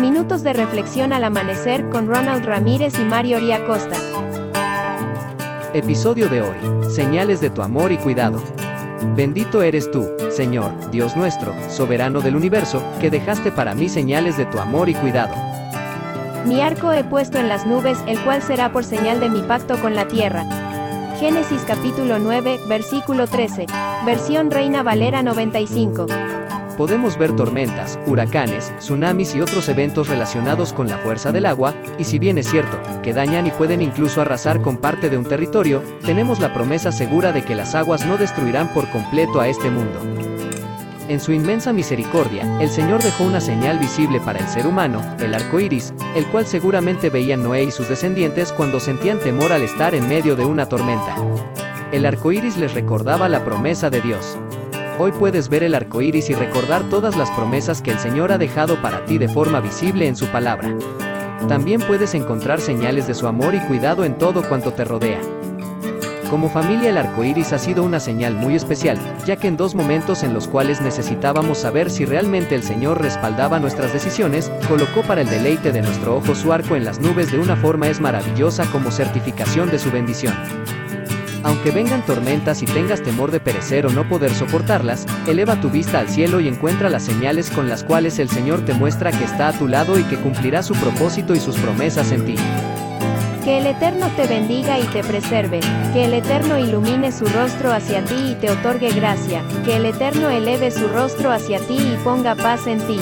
Minutos de reflexión al amanecer con Ronald Ramírez y Mario Costa. Episodio de hoy. Señales de tu amor y cuidado. Bendito eres tú, Señor, Dios nuestro, soberano del universo, que dejaste para mí señales de tu amor y cuidado. Mi arco he puesto en las nubes, el cual será por señal de mi pacto con la tierra. Génesis capítulo 9, versículo 13. Versión Reina Valera 95 podemos ver tormentas, huracanes, tsunamis y otros eventos relacionados con la fuerza del agua, y si bien es cierto, que dañan y pueden incluso arrasar con parte de un territorio, tenemos la promesa segura de que las aguas no destruirán por completo a este mundo. En su inmensa misericordia, el Señor dejó una señal visible para el ser humano, el arco iris, el cual seguramente veían Noé y sus descendientes cuando sentían temor al estar en medio de una tormenta. El arco iris les recordaba la promesa de Dios. Hoy puedes ver el arco iris y recordar todas las promesas que el Señor ha dejado para ti de forma visible en su palabra. También puedes encontrar señales de su amor y cuidado en todo cuanto te rodea. Como familia el arco iris ha sido una señal muy especial, ya que en dos momentos en los cuales necesitábamos saber si realmente el Señor respaldaba nuestras decisiones, colocó para el deleite de nuestro ojo su arco en las nubes de una forma es maravillosa como certificación de su bendición. Aunque vengan tormentas y tengas temor de perecer o no poder soportarlas, eleva tu vista al cielo y encuentra las señales con las cuales el Señor te muestra que está a tu lado y que cumplirá su propósito y sus promesas en ti. Que el Eterno te bendiga y te preserve, que el Eterno ilumine su rostro hacia ti y te otorgue gracia, que el Eterno eleve su rostro hacia ti y ponga paz en ti.